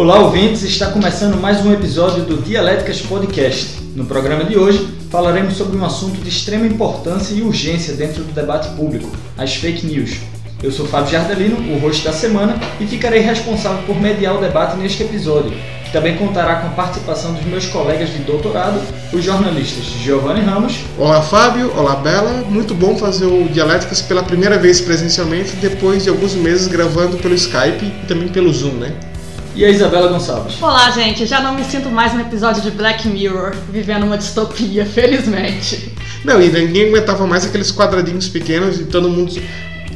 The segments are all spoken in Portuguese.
Olá, ouvintes! Está começando mais um episódio do Dialéticas Podcast. No programa de hoje, falaremos sobre um assunto de extrema importância e urgência dentro do debate público: as fake news. Eu sou Fábio Jardelino, o host da semana, e ficarei responsável por mediar o debate neste episódio, que também contará com a participação dos meus colegas de doutorado, os jornalistas Giovanni Ramos. Olá, Fábio. Olá, Bela. Muito bom fazer o Dialéticas pela primeira vez presencialmente, depois de alguns meses gravando pelo Skype e também pelo Zoom, né? E a Isabela Gonçalves. Olá, gente. Já não me sinto mais no episódio de Black Mirror, vivendo uma distopia, felizmente. Não, e ninguém aguentava mais aqueles quadradinhos pequenos e todo mundo.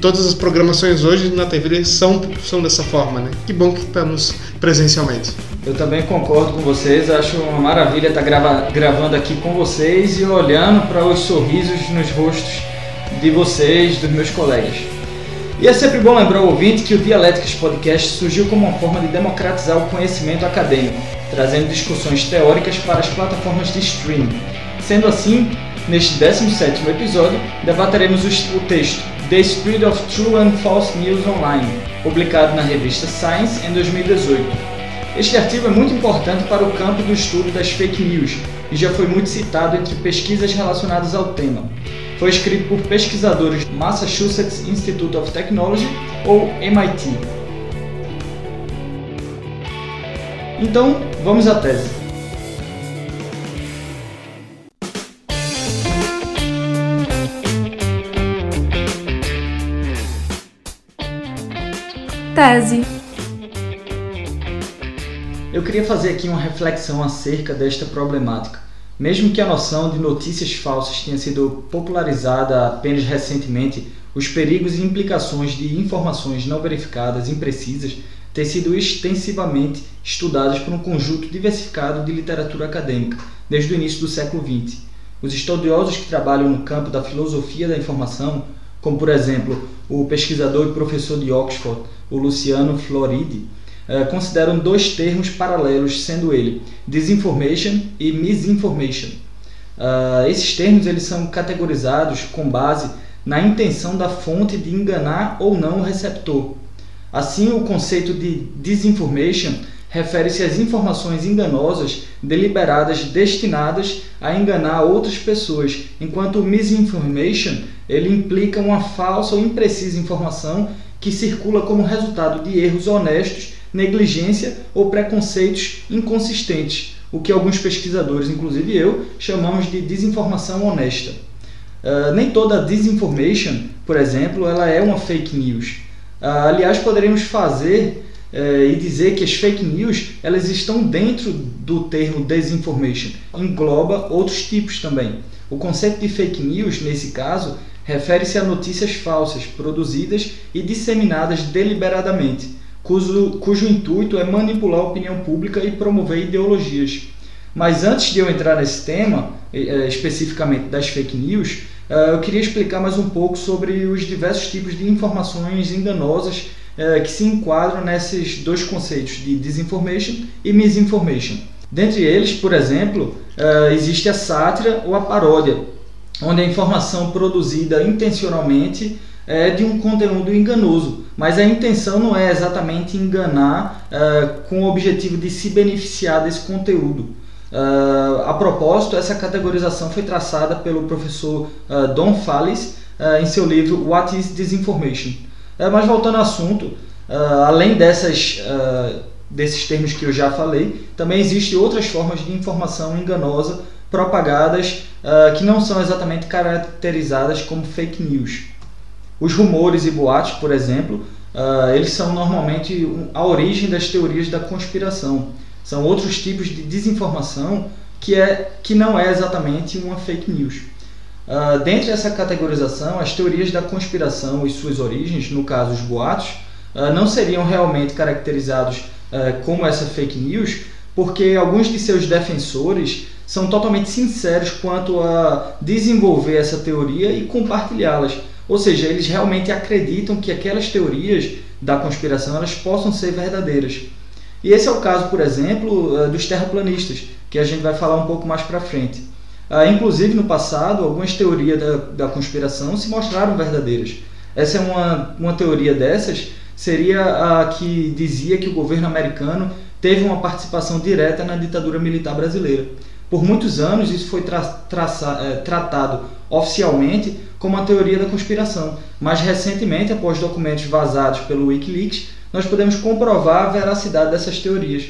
Todas as programações hoje na TV são, são dessa forma, né? Que bom que estamos presencialmente. Eu também concordo com vocês, acho uma maravilha estar grava gravando aqui com vocês e olhando para os sorrisos nos rostos de vocês, dos meus colegas. E é sempre bom lembrar ao ouvinte que o Dialéticas Podcast surgiu como uma forma de democratizar o conhecimento acadêmico, trazendo discussões teóricas para as plataformas de streaming. Sendo assim, neste 17º episódio, debateremos o texto The Spread of True and False News Online, publicado na revista Science em 2018. Este artigo é muito importante para o campo do estudo das fake news e já foi muito citado entre pesquisas relacionadas ao tema. Foi escrito por pesquisadores do Massachusetts Institute of Technology ou MIT. Então, vamos à tese. Tese. Eu queria fazer aqui uma reflexão acerca desta problemática. Mesmo que a noção de notícias falsas tenha sido popularizada apenas recentemente, os perigos e implicações de informações não verificadas, imprecisas, têm sido extensivamente estudados por um conjunto diversificado de literatura acadêmica desde o início do século XX. Os estudiosos que trabalham no campo da filosofia da informação, como por exemplo o pesquisador e professor de Oxford, o Luciano Floridi, eh, consideram dois termos paralelos, sendo ele disinformation e misinformation. Uh, esses termos eles são categorizados com base na intenção da fonte de enganar ou não o receptor. Assim, o conceito de disinformation refere-se às informações enganosas deliberadas destinadas a enganar outras pessoas, enquanto o misinformation ele implica uma falsa ou imprecisa informação que circula como resultado de erros honestos negligência ou preconceitos inconsistentes, o que alguns pesquisadores, inclusive eu, chamamos de desinformação honesta. Uh, nem toda disinformation, por exemplo, ela é uma fake news. Uh, aliás, poderíamos fazer uh, e dizer que as fake news elas estão dentro do termo disinformation, engloba outros tipos também. O conceito de fake news, nesse caso, refere-se a notícias falsas produzidas e disseminadas deliberadamente cujo, cujo intuito é manipular a opinião pública e promover ideologias. Mas antes de eu entrar nesse tema, é, especificamente das fake news, é, eu queria explicar mais um pouco sobre os diversos tipos de informações enganosas é, que se enquadram nesses dois conceitos de disinformation e misinformation. Dentre eles, por exemplo, existe a sátira ou a paródia, onde a informação produzida intencionalmente é de um conteúdo enganoso, mas a intenção não é exatamente enganar uh, com o objetivo de se beneficiar desse conteúdo. Uh, a propósito, essa categorização foi traçada pelo professor uh, Don Fallis em seu livro What is Disinformation? mas voltando ao assunto, além dessas, desses termos que eu já falei, também existem outras formas de informação enganosa propagadas que não são exatamente caracterizadas como fake news. Os rumores e boatos, por exemplo, uh, eles são normalmente a origem das teorias da conspiração. São outros tipos de desinformação que, é, que não é exatamente uma fake news. Uh, dentre essa categorização, as teorias da conspiração e suas origens, no caso os boatos, uh, não seriam realmente caracterizados uh, como essa fake news, porque alguns de seus defensores são totalmente sinceros quanto a desenvolver essa teoria e compartilhá-las ou seja, eles realmente acreditam que aquelas teorias da conspiração elas possam ser verdadeiras. E esse é o caso, por exemplo, eh, dos terraplanistas, que a gente vai falar um pouco mais para frente. Ah, inclusive, no passado, algumas teorias da, da conspiração se mostraram verdadeiras. Essa é uma, uma teoria dessas, seria a que dizia que o governo americano teve uma participação direta na ditadura militar brasileira. Por muitos anos, isso foi tra traça, é, tratado oficialmente como uma teoria da conspiração, mas recentemente, após documentos vazados pelo Wikileaks, nós podemos comprovar a veracidade dessas teorias.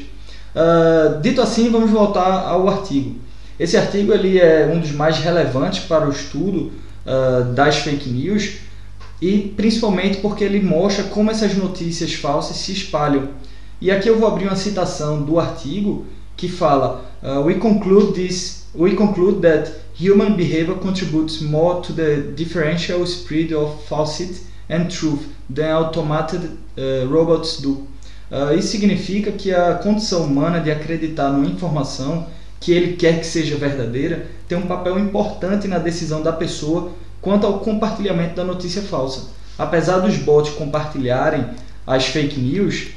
Uh, dito assim, vamos voltar ao artigo. Esse artigo ele é um dos mais relevantes para o estudo uh, das fake news e principalmente porque ele mostra como essas notícias falsas se espalham. E aqui eu vou abrir uma citação do artigo que fala: uh, We conclude this. We conclude that human behavior contributes more to the differential spread of falsity and truth than automated uh, robots do. Uh, isso significa que a condição humana de acreditar numa informação que ele quer que seja verdadeira tem um papel importante na decisão da pessoa quanto ao compartilhamento da notícia falsa. Apesar dos bots compartilharem as fake news,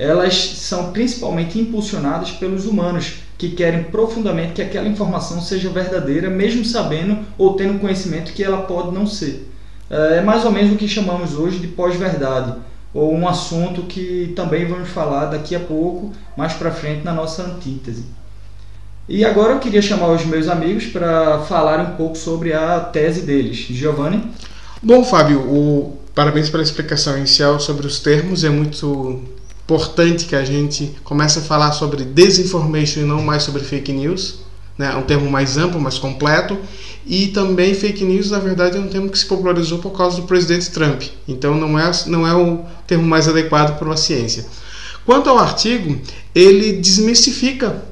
elas são principalmente impulsionadas pelos humanos que querem profundamente que aquela informação seja verdadeira, mesmo sabendo ou tendo conhecimento que ela pode não ser. É, é mais ou menos o que chamamos hoje de pós-verdade, ou um assunto que também vamos falar daqui a pouco, mais para frente na nossa antítese. E agora eu queria chamar os meus amigos para falar um pouco sobre a tese deles. Giovanni? Bom, Fábio, o... parabéns pela explicação inicial sobre os termos. É muito importante que a gente comece a falar sobre desinformation e não mais sobre fake news. Né? É um termo mais amplo, mais completo. E também fake news, na verdade, é um termo que se popularizou por causa do presidente Trump. Então não é, não é o termo mais adequado para uma ciência. Quanto ao artigo, ele desmistifica,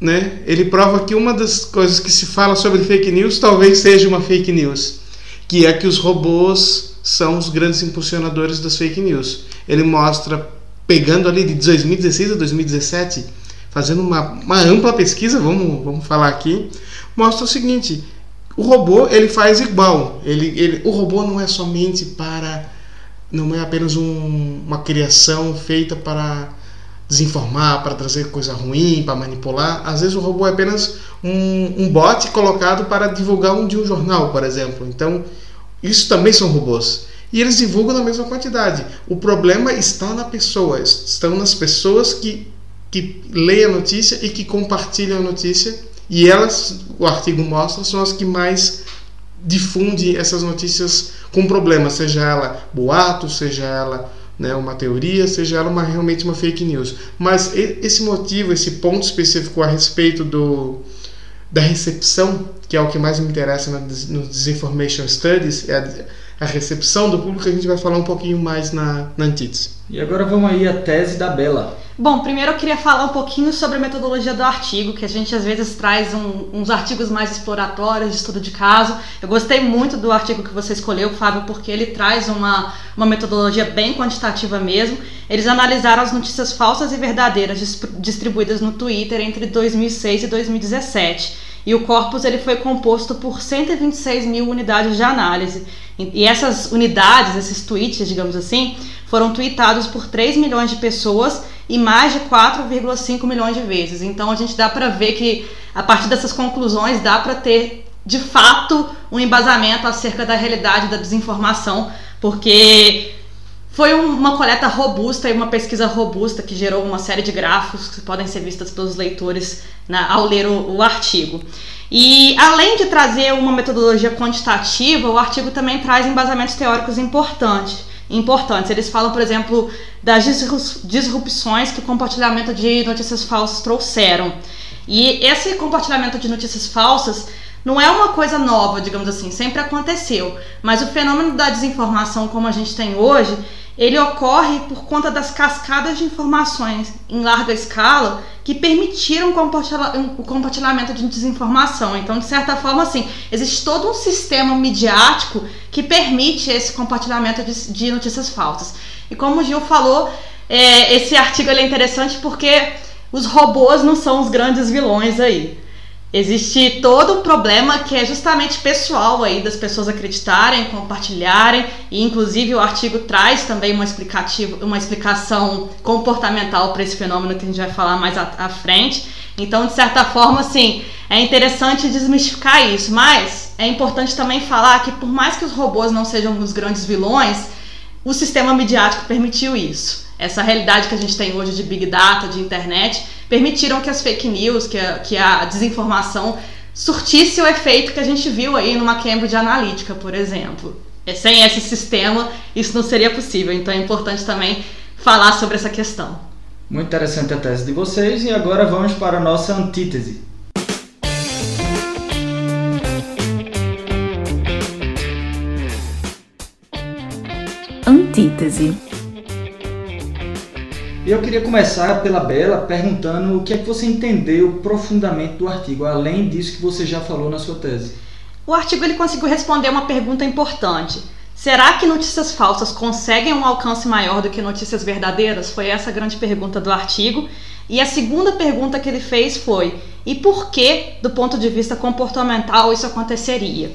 né? ele prova que uma das coisas que se fala sobre fake news talvez seja uma fake news, que é que os robôs são os grandes impulsionadores das fake news. Ele mostra pegando ali de 2016 a 2017, fazendo uma, uma ampla pesquisa, vamos, vamos falar aqui, mostra o seguinte: o robô ele faz igual. Ele, ele, o robô não é somente para. Não é apenas um, uma criação feita para desinformar, para trazer coisa ruim, para manipular. Às vezes o robô é apenas um, um bot colocado para divulgar um de um jornal, por exemplo. Então, isso também são robôs e eles divulgam na mesma quantidade. O problema está na pessoa, estão nas pessoas que, que leem a notícia e que compartilham a notícia, e elas, o artigo mostra, são as que mais difundem essas notícias com problema, seja ela boato, seja ela né, uma teoria, seja ela uma, realmente uma fake news. Mas esse motivo, esse ponto específico a respeito do, da recepção, que é o que mais me interessa no Disinformation Studies, é a, a recepção do público, a gente vai falar um pouquinho mais na, na antítese. E agora vamos aí à tese da Bela. Bom, primeiro eu queria falar um pouquinho sobre a metodologia do artigo, que a gente às vezes traz um, uns artigos mais exploratórios, de estudo de caso. Eu gostei muito do artigo que você escolheu, Fábio, porque ele traz uma, uma metodologia bem quantitativa mesmo. Eles analisaram as notícias falsas e verdadeiras distribuídas no Twitter entre 2006 e 2017 e o corpus ele foi composto por 126 mil unidades de análise. E essas unidades, esses tweets, digamos assim, foram tweetados por 3 milhões de pessoas e mais de 4,5 milhões de vezes. Então a gente dá para ver que a partir dessas conclusões dá para ter de fato um embasamento acerca da realidade da desinformação, porque foi uma coleta robusta e uma pesquisa robusta que gerou uma série de gráficos que podem ser vistas pelos leitores na, ao ler o, o artigo. E além de trazer uma metodologia quantitativa, o artigo também traz embasamentos teóricos importantes. Importantes. Eles falam, por exemplo, das disrupções que o compartilhamento de notícias falsas trouxeram. E esse compartilhamento de notícias falsas não é uma coisa nova, digamos assim, sempre aconteceu. Mas o fenômeno da desinformação como a gente tem hoje, ele ocorre por conta das cascadas de informações em larga escala que permitiram o compartilhamento de desinformação. Então, de certa forma, assim, existe todo um sistema midiático que permite esse compartilhamento de, de notícias falsas. E como o Gil falou, é, esse artigo é interessante porque os robôs não são os grandes vilões aí. Existe todo o problema que é justamente pessoal aí das pessoas acreditarem, compartilharem, e inclusive o artigo traz também uma, explicativa, uma explicação comportamental para esse fenômeno que a gente vai falar mais à, à frente. Então, de certa forma, assim, é interessante desmistificar isso, mas é importante também falar que por mais que os robôs não sejam os grandes vilões, o sistema midiático permitiu isso. essa realidade que a gente tem hoje de Big Data, de internet, permitiram que as fake news, que a, que a desinformação surtisse o efeito que a gente viu aí numa Cambridge Analytica, por exemplo. É, sem esse sistema, isso não seria possível. Então é importante também falar sobre essa questão. Muito interessante a tese de vocês e agora vamos para a nossa antítese. Antítese. Eu queria começar pela Bela perguntando o que é que você entendeu profundamente do artigo, além disso que você já falou na sua tese. O artigo ele conseguiu responder uma pergunta importante. Será que notícias falsas conseguem um alcance maior do que notícias verdadeiras? Foi essa a grande pergunta do artigo. E a segunda pergunta que ele fez foi: e por que, do ponto de vista comportamental, isso aconteceria?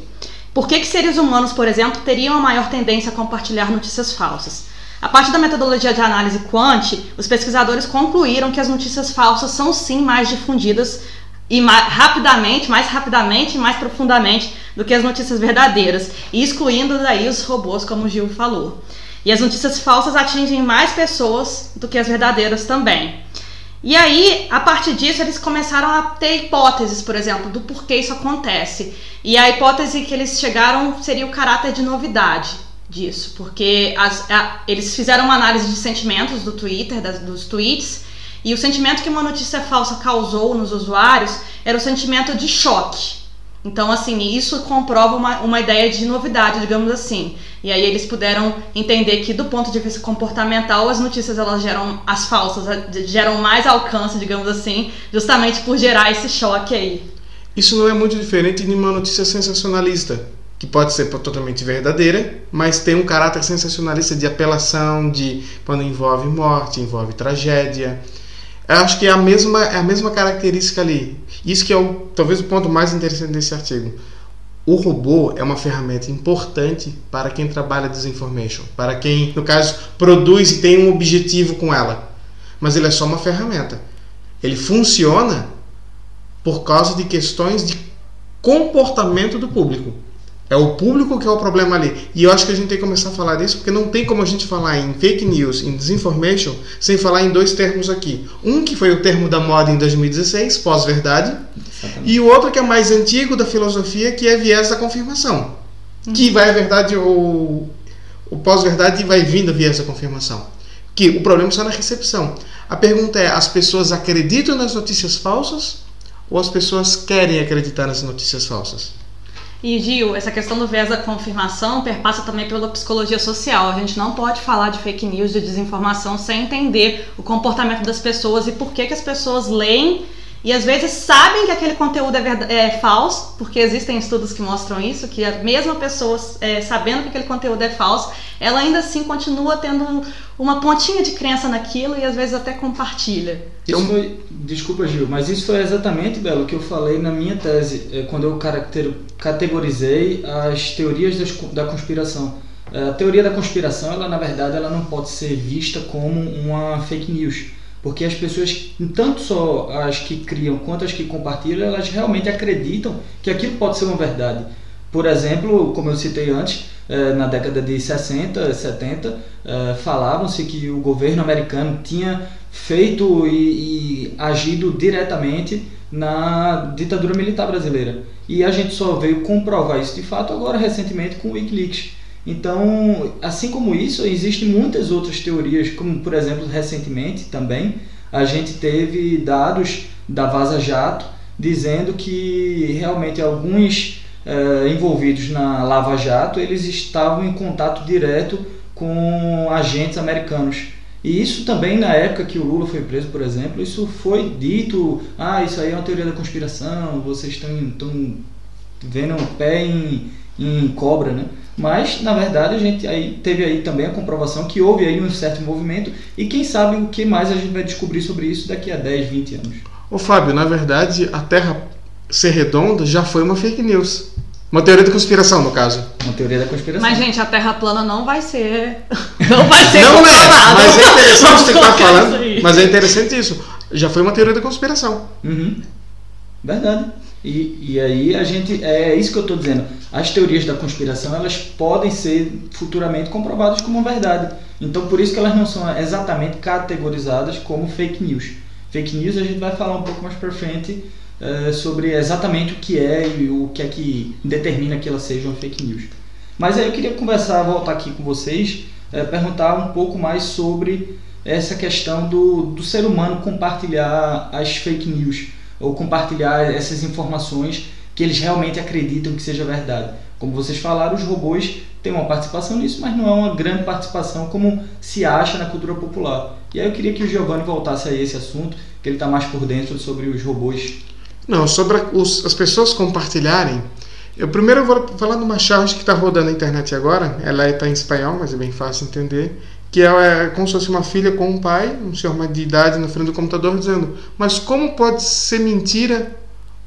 Por que, que seres humanos, por exemplo, teriam a maior tendência a compartilhar notícias falsas? A partir da metodologia de análise quant, os pesquisadores concluíram que as notícias falsas são sim mais difundidas e mais rapidamente, mais rapidamente e mais profundamente do que as notícias verdadeiras, excluindo daí os robôs, como o Gil falou. E as notícias falsas atingem mais pessoas do que as verdadeiras também. E aí, a partir disso, eles começaram a ter hipóteses, por exemplo, do porquê isso acontece. E a hipótese que eles chegaram seria o caráter de novidade disso, porque as, a, eles fizeram uma análise de sentimentos do Twitter, das, dos tweets, e o sentimento que uma notícia falsa causou nos usuários era o sentimento de choque. Então, assim, isso comprova uma, uma ideia de novidade, digamos assim. E aí eles puderam entender que, do ponto de vista comportamental, as notícias elas geram, as falsas, geram mais alcance, digamos assim, justamente por gerar esse choque aí. Isso não é muito diferente de uma notícia sensacionalista que pode ser totalmente verdadeira, mas tem um caráter sensacionalista de apelação, de quando envolve morte, envolve tragédia. Eu acho que é a mesma, é a mesma característica ali. Isso que é o, talvez o ponto mais interessante desse artigo. O robô é uma ferramenta importante para quem trabalha disinformation, para quem, no caso, produz e tem um objetivo com ela. Mas ele é só uma ferramenta. Ele funciona por causa de questões de comportamento do público. É o público que é o problema ali. E eu acho que a gente tem que começar a falar disso, porque não tem como a gente falar em fake news, em disinformation, sem falar em dois termos aqui. Um que foi o termo da moda em 2016, pós-verdade, e o outro que é mais antigo da filosofia, que é viés da confirmação. Uhum. Que vai a verdade ou o pós-verdade vai vindo viés da confirmação. Que o problema está na recepção. A pergunta é: as pessoas acreditam nas notícias falsas ou as pessoas querem acreditar nas notícias falsas? E Gil, essa questão do viés da confirmação perpassa também pela psicologia social. A gente não pode falar de fake news, de desinformação, sem entender o comportamento das pessoas e por que, que as pessoas leem e às vezes sabem que aquele conteúdo é, verdade, é falso, porque existem estudos que mostram isso, que a mesma pessoa é, sabendo que aquele conteúdo é falso, ela ainda assim continua tendo uma pontinha de crença naquilo e às vezes até compartilha. Isso foi, desculpa Gil, mas isso foi exatamente, Belo, o que eu falei na minha tese, é, quando eu categorizei as teorias da conspiração. É, a teoria da conspiração, ela na verdade, ela não pode ser vista como uma fake news porque as pessoas, tanto só as que criam quanto as que compartilham, elas realmente acreditam que aquilo pode ser uma verdade. Por exemplo, como eu citei antes, eh, na década de 60, 70, eh, falavam-se que o governo americano tinha feito e, e agido diretamente na ditadura militar brasileira. E a gente só veio comprovar isso de fato agora recentemente com o Wikileaks. Então, assim como isso, existem muitas outras teorias, como por exemplo, recentemente também, a gente teve dados da Vaza Jato dizendo que realmente alguns eh, envolvidos na Lava Jato eles estavam em contato direto com agentes americanos. E isso também na época que o Lula foi preso, por exemplo, isso foi dito, ah, isso aí é uma teoria da conspiração, vocês estão, estão vendo o pé em, em cobra, né? Mas, na verdade, a gente aí teve aí também a comprovação que houve aí um certo movimento e quem sabe o que mais a gente vai descobrir sobre isso daqui a 10, 20 anos. Ô Fábio, na verdade, a Terra ser redonda já foi uma fake news. Uma teoria da conspiração, no caso. Uma teoria da conspiração. Mas, gente, a Terra plana não vai ser. Não vai ser. não é, mas é interessante você estar falando. Mas é interessante isso. Já foi uma teoria da conspiração. Uhum. Verdade. E, e aí a gente. É isso que eu estou dizendo. As teorias da conspiração elas podem ser futuramente comprovadas como verdade. Então por isso que elas não são exatamente categorizadas como fake news. Fake news a gente vai falar um pouco mais para frente é, sobre exatamente o que é e o que é que determina que elas sejam fake news. Mas aí eu queria conversar, voltar aqui com vocês, é, perguntar um pouco mais sobre essa questão do, do ser humano compartilhar as fake news ou compartilhar essas informações que eles realmente acreditam que seja verdade. Como vocês falaram, os robôs têm uma participação nisso, mas não é uma grande participação como se acha na cultura popular. E aí eu queria que o Giovanni voltasse a esse assunto, que ele está mais por dentro sobre os robôs. Não, sobre os, as pessoas compartilharem. Eu primeiro vou falar de uma charge que está rodando na internet agora. Ela está em espanhol, mas é bem fácil entender que é, é como se fosse uma filha com um pai, um senhor de idade na frente do computador, dizendo: Mas como pode ser mentira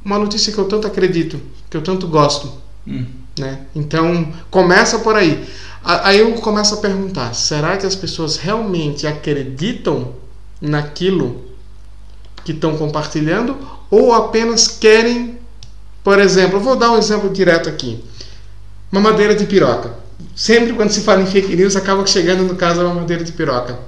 uma notícia que eu tanto acredito, que eu tanto gosto? Hum. Né? Então, começa por aí. Aí eu começo a perguntar: será que as pessoas realmente acreditam naquilo que estão compartilhando ou apenas querem, por exemplo, vou dar um exemplo direto aqui: mamadeira de piroca sempre quando se fala em fake news acaba chegando no caso a mamadeira de piroca.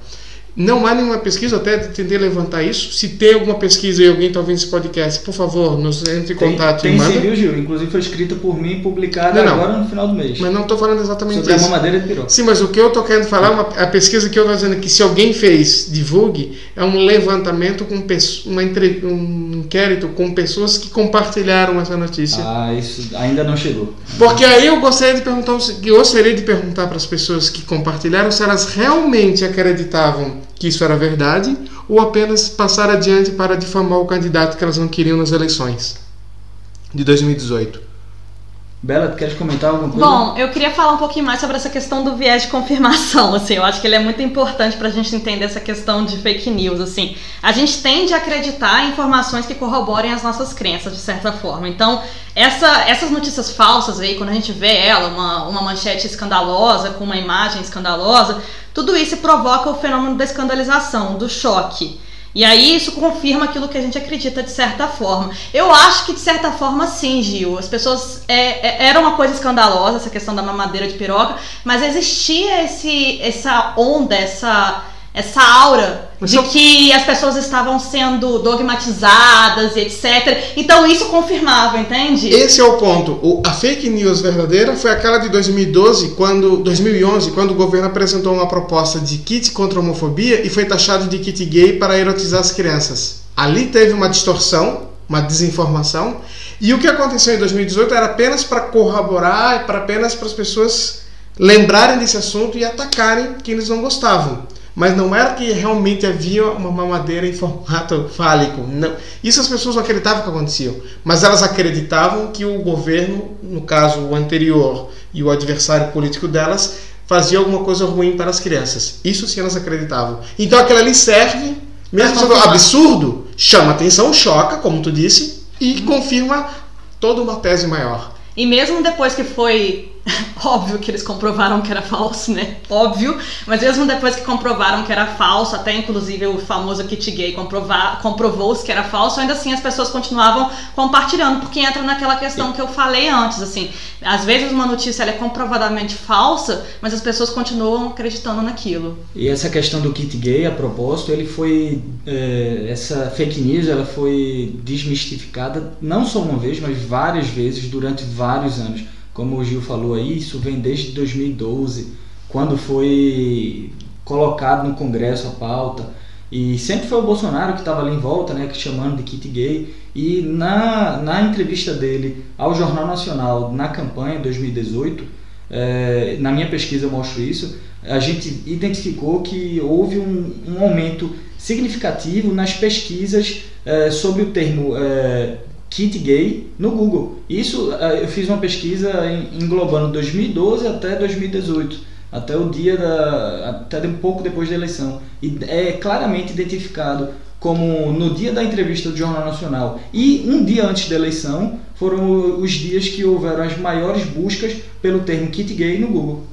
Não há nenhuma pesquisa, até tentei levantar isso. Se tem alguma pesquisa e alguém está ouvindo esse podcast, por favor, nos entre em contato tem, e manda. Tem sim, viu, Gil? Inclusive foi escrita por mim e publicada não, não. agora no final do mês. Mas não estou falando exatamente Sobre isso. Sobre a mamadeira de piroca. Sim, mas o que eu estou querendo falar, uma, a pesquisa que eu estou dizendo que se alguém fez, divulgue, é um levantamento com uma entre, um inquérito com pessoas que compartilharam essa notícia. Ah, isso ainda não chegou. Porque aí eu gostaria de perguntar, eu gostaria de perguntar para as pessoas que compartilharam se elas realmente acreditavam que isso era verdade ou apenas passar adiante para difamar o candidato que elas não queriam nas eleições de 2018. Bela, tu queres comentar alguma coisa? Bom, eu queria falar um pouquinho mais sobre essa questão do viés de confirmação, assim, eu acho que ele é muito importante para a gente entender essa questão de fake news, assim. A gente tende a acreditar em informações que corroborem as nossas crenças, de certa forma. Então, essa, essas notícias falsas aí, quando a gente vê ela, uma, uma manchete escandalosa, com uma imagem escandalosa, tudo isso provoca o fenômeno da escandalização, do choque. E aí isso confirma aquilo que a gente acredita de certa forma. Eu acho que de certa forma sim, Gil. As pessoas é, é, era uma coisa escandalosa essa questão da mamadeira de piroca, mas existia esse essa onda, essa essa aura Mas de que as pessoas estavam sendo dogmatizadas e etc. Então isso confirmava, entende? Esse é o ponto. O, a fake news verdadeira foi aquela de 2012, quando 2011, quando o governo apresentou uma proposta de kit contra a homofobia e foi taxado de kit gay para erotizar as crianças. Ali teve uma distorção, uma desinformação, e o que aconteceu em 2018 era apenas para corroborar, para apenas para as pessoas lembrarem desse assunto e atacarem quem eles não gostavam mas não era que realmente havia uma mamadeira em formato fálico. Não. Isso as pessoas não acreditavam que acontecia, mas elas acreditavam que o governo, no caso o anterior e o adversário político delas, fazia alguma coisa ruim para as crianças. Isso sim elas acreditavam. Então aquilo ali serve, mesmo sendo absurdo, chama atenção, choca, como tu disse, e confirma toda uma tese maior. E mesmo depois que foi Óbvio que eles comprovaram que era falso, né? Óbvio. Mas mesmo depois que comprovaram que era falso, até inclusive o famoso kit gay comprovou-se que era falso, ainda assim as pessoas continuavam compartilhando, porque entra naquela questão que eu falei antes, assim. Às vezes uma notícia é comprovadamente falsa, mas as pessoas continuam acreditando naquilo. E essa questão do kit gay, a propósito, ele foi. É, essa fake news ela foi desmistificada não só uma vez, mas várias vezes durante vários anos como o Gil falou aí, isso vem desde 2012, quando foi colocado no Congresso a pauta. E sempre foi o Bolsonaro que estava ali em volta, né, chamando de kit gay. E na, na entrevista dele ao Jornal Nacional, na campanha 2018, é, na minha pesquisa eu mostro isso, a gente identificou que houve um, um aumento significativo nas pesquisas é, sobre o termo é, kit gay no Google. Isso eh, eu fiz uma pesquisa englobando 2012 até 2018, até o dia da até um pouco depois da eleição. E é claramente identificado como no dia da entrevista do Jornal Nacional e um dia antes da eleição foram os dias que houveram as maiores buscas pelo termo kit gay no Google.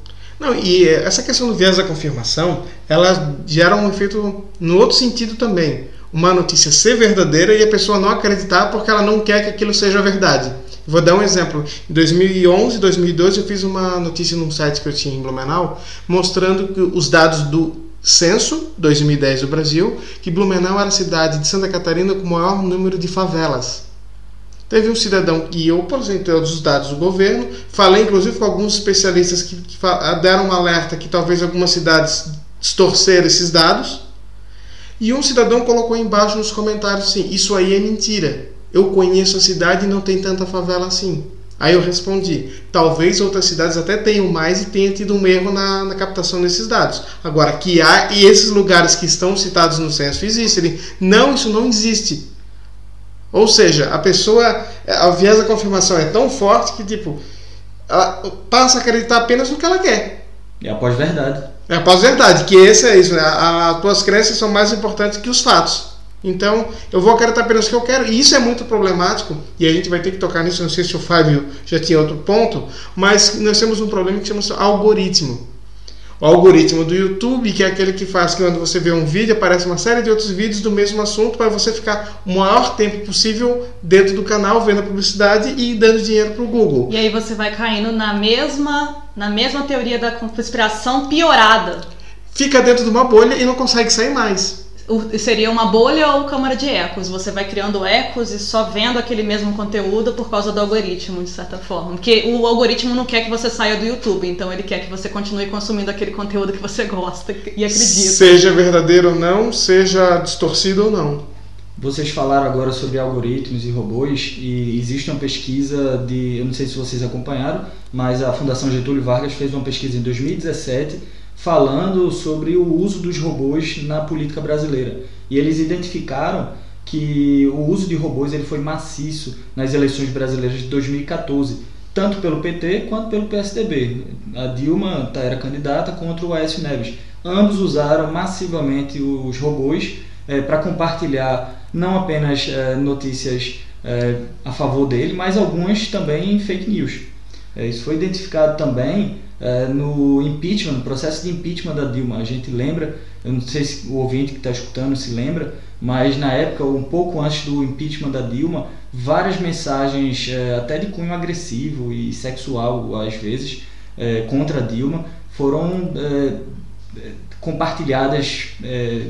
Não, e essa questão do viés da confirmação, ela gera um efeito no outro sentido também. Uma notícia ser verdadeira e a pessoa não acreditar porque ela não quer que aquilo seja verdade. Vou dar um exemplo. Em 2011, 2012, eu fiz uma notícia num site que eu tinha em Blumenau, mostrando que os dados do censo 2010 do Brasil, que Blumenau era a cidade de Santa Catarina com o maior número de favelas. Teve um cidadão que eu apresentei os dados do governo, falei inclusive com alguns especialistas que, que deram um alerta que talvez algumas cidades distorceram esses dados. E um cidadão colocou embaixo nos comentários assim: Isso aí é mentira. Eu conheço a cidade e não tem tanta favela assim. Aí eu respondi: talvez outras cidades até tenham mais e tenha tido um erro na, na, captação desses dados. Agora, que há e esses lugares que estão citados no censo existem. Não, isso não existe. Ou seja, a pessoa, a viés da confirmação é tão forte que, tipo, ela passa a acreditar apenas no que ela quer. É a pós-verdade. É a pós-verdade, que esse é isso, né? As tuas crenças são mais importantes que os fatos. Então, eu vou acreditar apenas o que eu quero, e isso é muito problemático, e a gente vai ter que tocar nisso, não sei se o Fábio já tinha outro ponto, mas nós temos um problema que chama-se algoritmo. O algoritmo do YouTube, que é aquele que faz que quando você vê um vídeo, aparece uma série de outros vídeos do mesmo assunto para você ficar o maior tempo possível dentro do canal, vendo a publicidade e dando dinheiro para o Google. E aí você vai caindo na mesma, na mesma teoria da conspiração piorada. Fica dentro de uma bolha e não consegue sair mais seria uma bolha ou câmara de ecos. Você vai criando ecos e só vendo aquele mesmo conteúdo por causa do algoritmo, de certa forma. Porque o algoritmo não quer que você saia do YouTube, então ele quer que você continue consumindo aquele conteúdo que você gosta e acredita. Seja verdadeiro ou não, seja distorcido ou não. Vocês falaram agora sobre algoritmos e robôs e existe uma pesquisa de, eu não sei se vocês acompanharam, mas a Fundação Getúlio Vargas fez uma pesquisa em 2017 falando sobre o uso dos robôs na política brasileira. E eles identificaram que o uso de robôs ele foi maciço nas eleições brasileiras de 2014, tanto pelo PT quanto pelo PSDB. A Dilma era candidata contra o Aécio Neves. Ambos usaram massivamente os robôs é, para compartilhar não apenas é, notícias é, a favor dele, mas algumas também fake news. isso foi identificado também é, no impeachment, no processo de impeachment da Dilma. A gente lembra, eu não sei se o ouvinte que está escutando se lembra, mas na época, um pouco antes do impeachment da Dilma, várias mensagens, é, até de cunho agressivo e sexual às vezes, é, contra a Dilma, foram é, compartilhadas é,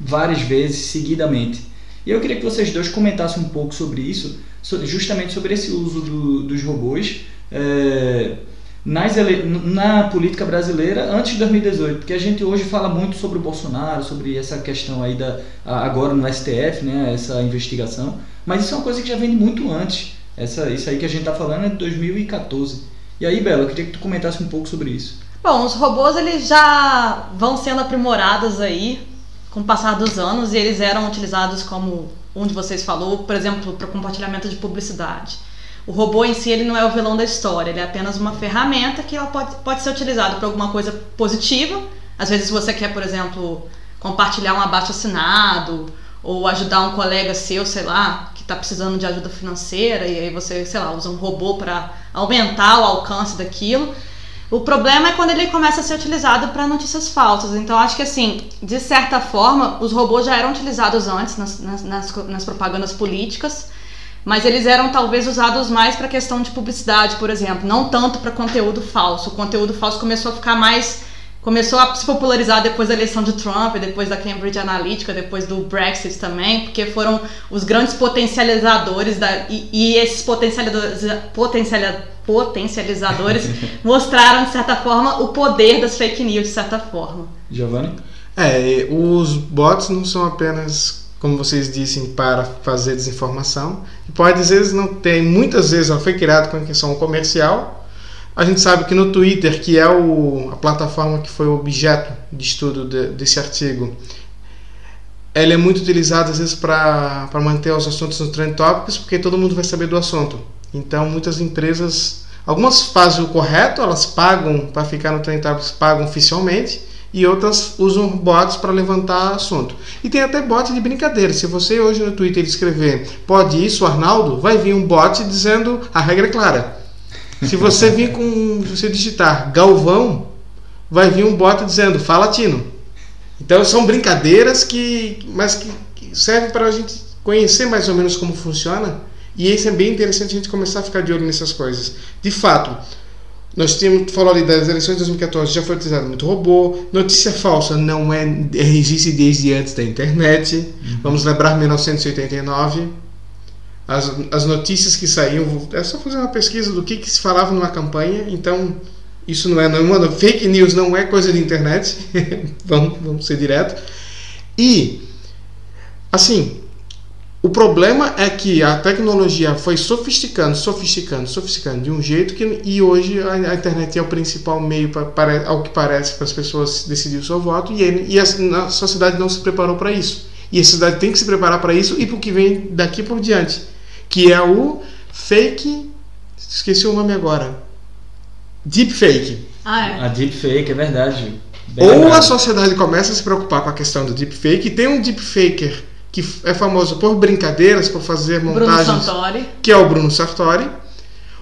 várias vezes seguidamente. E eu queria que vocês dois comentassem um pouco sobre isso, justamente sobre esse uso do, dos robôs. Nas ele... na política brasileira antes de 2018, porque a gente hoje fala muito sobre o Bolsonaro, sobre essa questão aí da agora no STF, né, essa investigação, mas isso é uma coisa que já vem muito antes. Essa isso aí que a gente está falando é de 2014. E aí, Bela, eu queria que tu comentasse um pouco sobre isso. Bom, os robôs eles já vão sendo aprimorados aí com o passar dos anos e eles eram utilizados como um de vocês falou, por exemplo, para compartilhamento de publicidade. O robô em si ele não é o vilão da história, ele é apenas uma ferramenta que ela pode, pode ser utilizada para alguma coisa positiva. Às vezes você quer, por exemplo, compartilhar um abaixo assinado ou ajudar um colega seu, sei lá, que está precisando de ajuda financeira e aí você, sei lá, usa um robô para aumentar o alcance daquilo. O problema é quando ele começa a ser utilizado para notícias falsas. Então, acho que, assim, de certa forma, os robôs já eram utilizados antes nas, nas, nas propagandas políticas mas eles eram talvez usados mais para questão de publicidade, por exemplo, não tanto para conteúdo falso. O conteúdo falso começou a ficar mais começou a se popularizar depois da eleição de Trump, depois da Cambridge Analytica, depois do Brexit também, porque foram os grandes potencializadores da, e, e esses potencializadores, potencializadores mostraram de certa forma o poder das fake news de certa forma. Giovanni? É, os bots não são apenas como vocês dizem, para fazer desinformação. E pode às vezes não tem, muitas vezes ela foi criada com a intenção comercial. A gente sabe que no Twitter, que é o, a plataforma que foi o objeto de estudo de, desse artigo, ela é muito utilizada às vezes para manter os assuntos nos trend topics, porque todo mundo vai saber do assunto. Então muitas empresas, algumas fazem o correto, elas pagam para ficar no trend topics, pagam oficialmente, e outras usam bots para levantar assunto. E tem até bot de brincadeira. Se você hoje no Twitter escrever pode isso, Arnaldo, vai vir um bot dizendo a regra é clara. Se você vir com se você digitar Galvão, vai vir um bot dizendo fala Tino. Então são brincadeiras que mas que serve para a gente conhecer mais ou menos como funciona. E isso é bem interessante a gente começar a ficar de olho nessas coisas. De fato, nós temos, falou ali das eleições de 2014, já foi utilizado muito robô. Notícia falsa não é, existe desde antes da internet. Uhum. Vamos lembrar 1989. As, as notícias que saíam, é só fazer uma pesquisa do que, que se falava numa campanha. Então, isso não é nenhuma. Fake news não é coisa de internet. vamos, vamos ser direto. E, assim, o problema é que a tecnologia foi sofisticando, sofisticando, sofisticando de um jeito que e hoje a, a internet é o principal meio para, ao que parece para as pessoas decidir o seu voto e, ele, e a, a sociedade não se preparou para isso. E a sociedade tem que se preparar para isso e para o que vem daqui por diante, que é o fake, esqueci o nome agora, deepfake. Ah, é. A deepfake é verdade. Bem Ou lembrado. a sociedade começa a se preocupar com a questão do deepfake e tem um deepfaker que é famoso por brincadeiras, por fazer montagens. Que é o Bruno Sartori.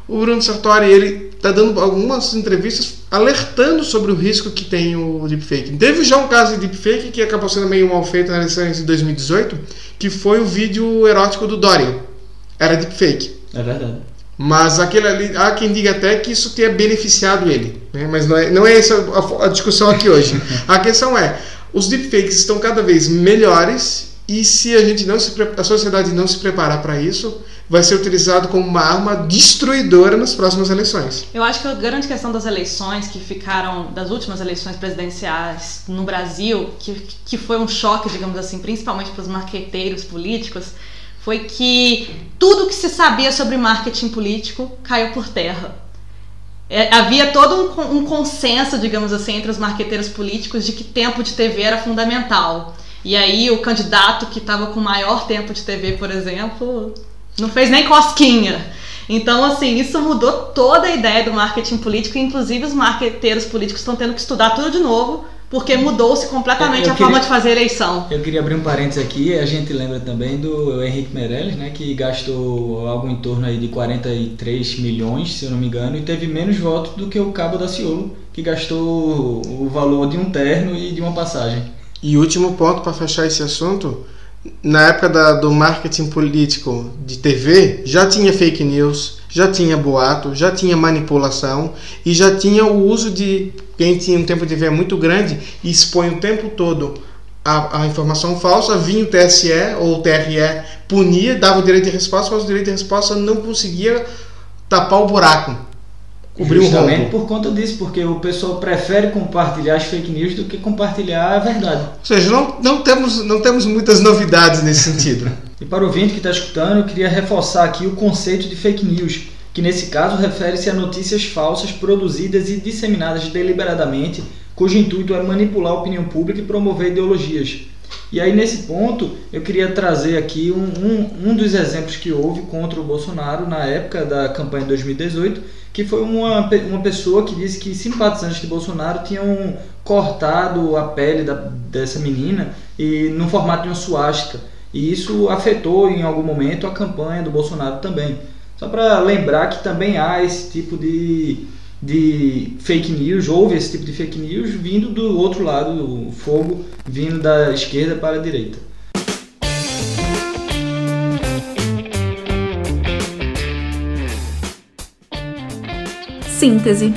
O Bruno Sartori, ele está dando algumas entrevistas alertando sobre o risco que tem o deepfake. Teve já um caso de deepfake que acabou sendo meio mal feito na eleição de 2018, que foi o vídeo erótico do Dorian. Era deepfake. É verdade. Mas aquele ali, há quem diga até que isso tenha beneficiado ele. Né? Mas não é, não é essa a, a discussão aqui hoje. a questão é, os deepfakes estão cada vez melhores e se a gente não se a sociedade não se preparar para isso, vai ser utilizado como uma arma destruidora nas próximas eleições. Eu acho que a grande questão das eleições que ficaram das últimas eleições presidenciais no Brasil, que, que foi um choque, digamos assim, principalmente para os marqueteiros políticos, foi que tudo que se sabia sobre marketing político caiu por terra. É, havia todo um, um consenso, digamos assim, entre os marqueteiros políticos de que tempo de TV era fundamental. E aí o candidato que estava com maior tempo de TV, por exemplo, não fez nem cosquinha. Então, assim, isso mudou toda a ideia do marketing político, inclusive os marqueteiros políticos estão tendo que estudar tudo de novo, porque mudou-se completamente eu, eu a queria, forma de fazer eleição. Eu queria abrir um parênteses aqui, a gente lembra também do Henrique Meirelles, né, que gastou algo em torno aí de 43 milhões, se eu não me engano, e teve menos votos do que o Cabo da Ciolo, que gastou o valor de um terno e de uma passagem. E último ponto para fechar esse assunto, na época da, do marketing político de TV, já tinha fake news, já tinha boato, já tinha manipulação e já tinha o uso de quem tinha um tempo de ver muito grande e expõe o tempo todo a, a, informação falsa, vinha o TSE ou o TRE, punia, dava o direito de resposta, mas o direito de resposta não conseguia tapar o buraco cobrir Justamente por conta disso, porque o pessoal prefere compartilhar as fake news do que compartilhar a verdade. Ou seja, não, não, temos, não temos muitas novidades nesse sentido. e para o ouvinte que está escutando, eu queria reforçar aqui o conceito de fake news, que nesse caso refere-se a notícias falsas produzidas e disseminadas deliberadamente, cujo intuito é manipular a opinião pública e promover ideologias. E aí, nesse ponto, eu queria trazer aqui um, um, um dos exemplos que houve contra o Bolsonaro na época da campanha de 2018, que foi uma, uma pessoa que disse que simpatizantes de Bolsonaro tinham cortado a pele da, dessa menina e no formato de uma suástica. E isso afetou em algum momento a campanha do Bolsonaro também. Só para lembrar que também há esse tipo de, de fake news, houve esse tipo de fake news vindo do outro lado, o fogo vindo da esquerda para a direita. Síntese.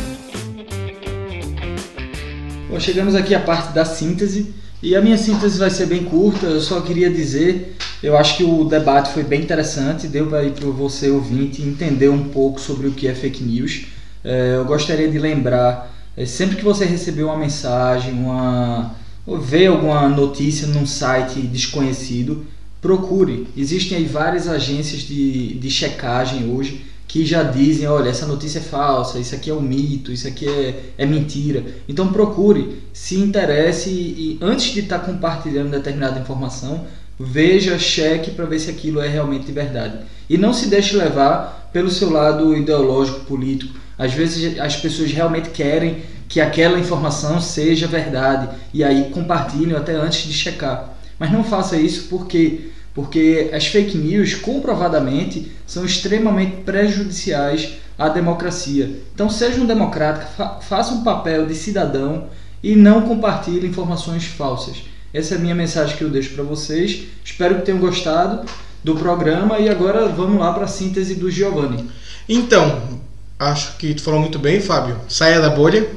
Bom, chegamos aqui à parte da síntese e a minha síntese vai ser bem curta. Eu só queria dizer, eu acho que o debate foi bem interessante, deu para ir para você ouvinte entender um pouco sobre o que é fake news. É, eu gostaria de lembrar, é, sempre que você receber uma mensagem, uma ou ver alguma notícia num site desconhecido, procure. Existem aí várias agências de, de checagem hoje que já dizem, olha, essa notícia é falsa, isso aqui é um mito, isso aqui é, é mentira. Então procure, se interesse e, e antes de estar compartilhando determinada informação, veja, cheque para ver se aquilo é realmente de verdade. E não se deixe levar pelo seu lado ideológico, político. Às vezes as pessoas realmente querem que aquela informação seja verdade e aí compartilhem até antes de checar. Mas não faça isso porque porque as fake news comprovadamente são extremamente prejudiciais à democracia. Então seja um democrata, fa faça um papel de cidadão e não compartilhe informações falsas. Essa é a minha mensagem que eu deixo para vocês. Espero que tenham gostado do programa e agora vamos lá para a síntese do Giovanni. Então, acho que tu falou muito bem, Fábio. Saia da bolha,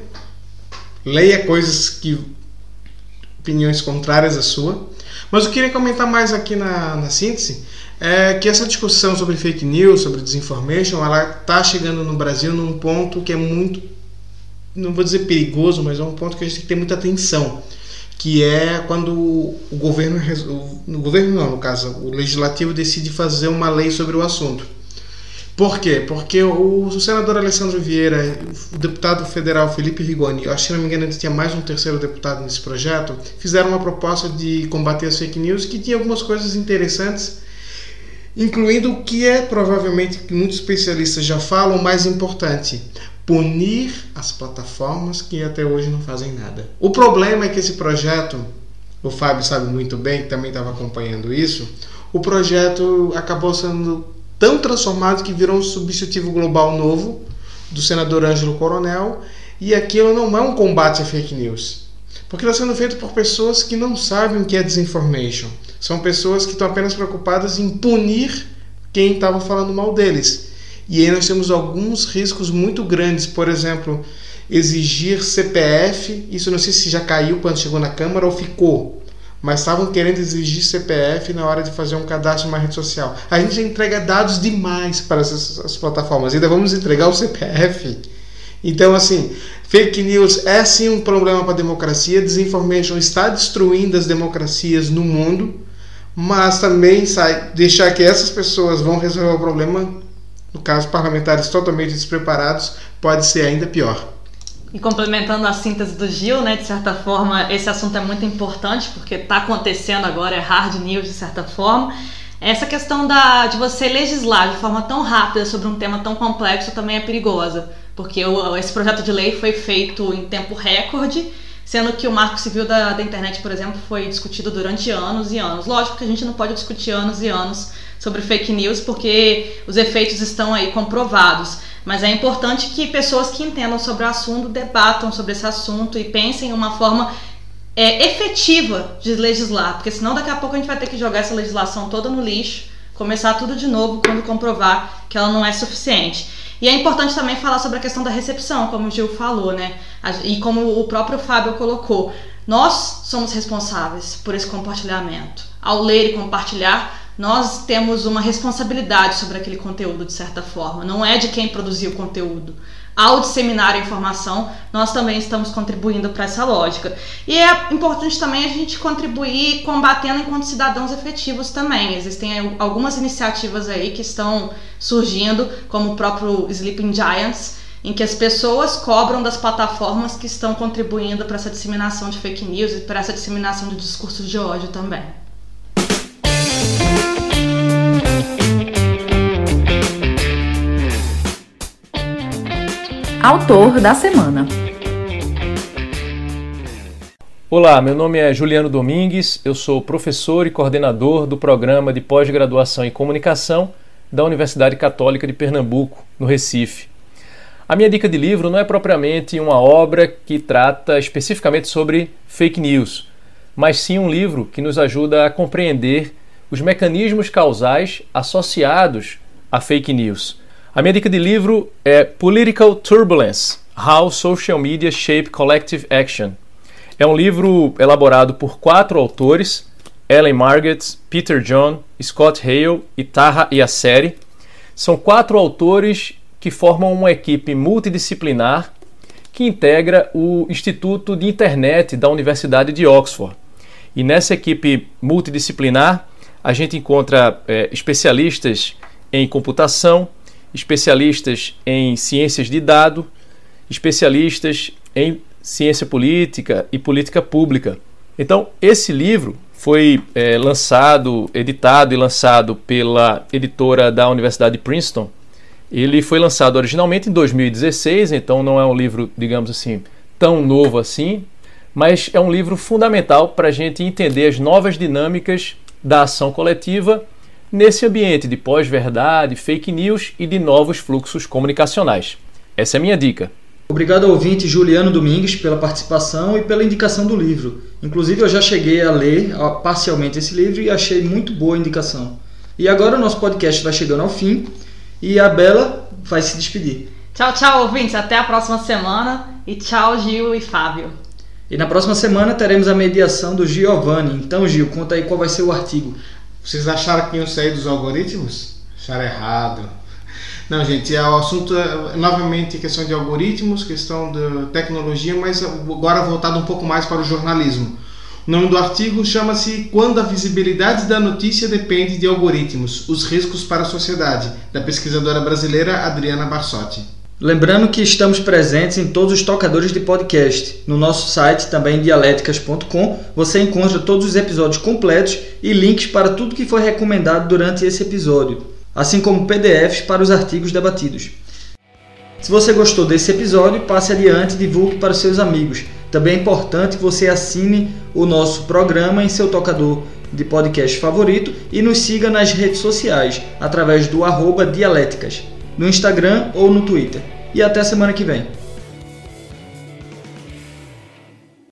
leia coisas que opiniões contrárias à sua. Mas eu queria comentar mais aqui na, na síntese é que essa discussão sobre fake news, sobre desinformation, ela está chegando no Brasil num ponto que é muito, não vou dizer perigoso, mas é um ponto que a gente tem que ter muita atenção, que é quando o governo, o governo não, no caso, o legislativo decide fazer uma lei sobre o assunto. Por quê? Porque o, senador Alessandro Vieira, o deputado federal Felipe Rigoni, acho que não me engano tinha mais um terceiro deputado nesse projeto, fizeram uma proposta de combater as fake news que tinha algumas coisas interessantes, incluindo o que é provavelmente que muitos especialistas já falam, o mais importante, punir as plataformas que até hoje não fazem nada. O problema é que esse projeto, o Fábio sabe muito bem, que também estava acompanhando isso, o projeto acabou sendo tão transformado que virou um substitutivo global novo do senador Ângelo Coronel, e aquilo não é um combate a fake news. Porque está sendo feito por pessoas que não sabem o que é disinformation. São pessoas que estão apenas preocupadas em punir quem estava falando mal deles. E aí nós temos alguns riscos muito grandes, por exemplo, exigir CPF, isso não sei se já caiu quando chegou na Câmara ou ficou mas estavam querendo exigir CPF na hora de fazer um cadastro numa rede social. A gente entrega dados demais para essas, essas plataformas, ainda vamos entregar o CPF. Então, assim, fake news é sim um problema para a democracia, desinformation está destruindo as democracias no mundo, mas também sai, deixar que essas pessoas vão resolver o problema, no caso parlamentares totalmente despreparados, pode ser ainda pior. E complementando a síntese do Gil, né, de certa forma, esse assunto é muito importante porque está acontecendo agora, é hard news de certa forma. Essa questão da, de você legislar de forma tão rápida sobre um tema tão complexo também é perigosa, porque o, esse projeto de lei foi feito em tempo recorde, sendo que o marco civil da, da internet, por exemplo, foi discutido durante anos e anos. Lógico que a gente não pode discutir anos e anos sobre fake news porque os efeitos estão aí comprovados. Mas é importante que pessoas que entendam sobre o assunto debatam sobre esse assunto e pensem em uma forma é, efetiva de legislar, porque senão daqui a pouco a gente vai ter que jogar essa legislação toda no lixo, começar tudo de novo quando comprovar que ela não é suficiente. E é importante também falar sobre a questão da recepção, como o Gil falou, né? E como o próprio Fábio colocou. Nós somos responsáveis por esse compartilhamento. Ao ler e compartilhar, nós temos uma responsabilidade sobre aquele conteúdo, de certa forma. Não é de quem produziu o conteúdo. Ao disseminar a informação, nós também estamos contribuindo para essa lógica. E é importante também a gente contribuir combatendo enquanto cidadãos efetivos também. Existem algumas iniciativas aí que estão surgindo, como o próprio Sleeping Giants, em que as pessoas cobram das plataformas que estão contribuindo para essa disseminação de fake news e para essa disseminação de discursos de ódio também. Autor da Semana. Olá, meu nome é Juliano Domingues, eu sou professor e coordenador do programa de pós-graduação em comunicação da Universidade Católica de Pernambuco, no Recife. A minha dica de livro não é propriamente uma obra que trata especificamente sobre fake news, mas sim um livro que nos ajuda a compreender os mecanismos causais associados a fake news a minha dica de livro é Political Turbulence: How Social Media Shape Collective Action. É um livro elaborado por quatro autores: Ellen Margaret, Peter John, Scott Hale e Taha Yasseri. São quatro autores que formam uma equipe multidisciplinar que integra o Instituto de Internet da Universidade de Oxford. E nessa equipe multidisciplinar, a gente encontra é, especialistas em computação, especialistas em ciências de dado, especialistas em ciência política e política pública. Então, esse livro foi é, lançado, editado e lançado pela editora da Universidade de Princeton. Ele foi lançado originalmente em 2016, então não é um livro, digamos assim, tão novo assim, mas é um livro fundamental para a gente entender as novas dinâmicas da ação coletiva nesse ambiente de pós-verdade, fake news e de novos fluxos comunicacionais. Essa é a minha dica. Obrigado ao ouvinte Juliano Domingues pela participação e pela indicação do livro. Inclusive, eu já cheguei a ler parcialmente esse livro e achei muito boa a indicação. E agora o nosso podcast vai chegando ao fim e a Bela vai se despedir. Tchau, tchau, ouvintes. Até a próxima semana. E tchau, Gil e Fábio. E na próxima semana teremos a mediação do Giovanni. Então, Gil, conta aí qual vai ser o artigo. Vocês acharam que iam sair dos algoritmos? Acharam errado. Não, gente, é o assunto é, novamente questão de algoritmos, questão de tecnologia, mas agora voltado um pouco mais para o jornalismo. O nome do artigo chama-se Quando a visibilidade da notícia depende de algoritmos: os riscos para a sociedade, da pesquisadora brasileira Adriana Barsotti. Lembrando que estamos presentes em todos os tocadores de podcast. No nosso site, também dialéticas.com, você encontra todos os episódios completos e links para tudo que foi recomendado durante esse episódio assim como PDFs para os artigos debatidos. Se você gostou desse episódio, passe adiante e divulgue para seus amigos. Também é importante que você assine o nosso programa em seu tocador de podcast favorito e nos siga nas redes sociais através do arroba Dialéticas, no Instagram ou no Twitter. E até semana que vem.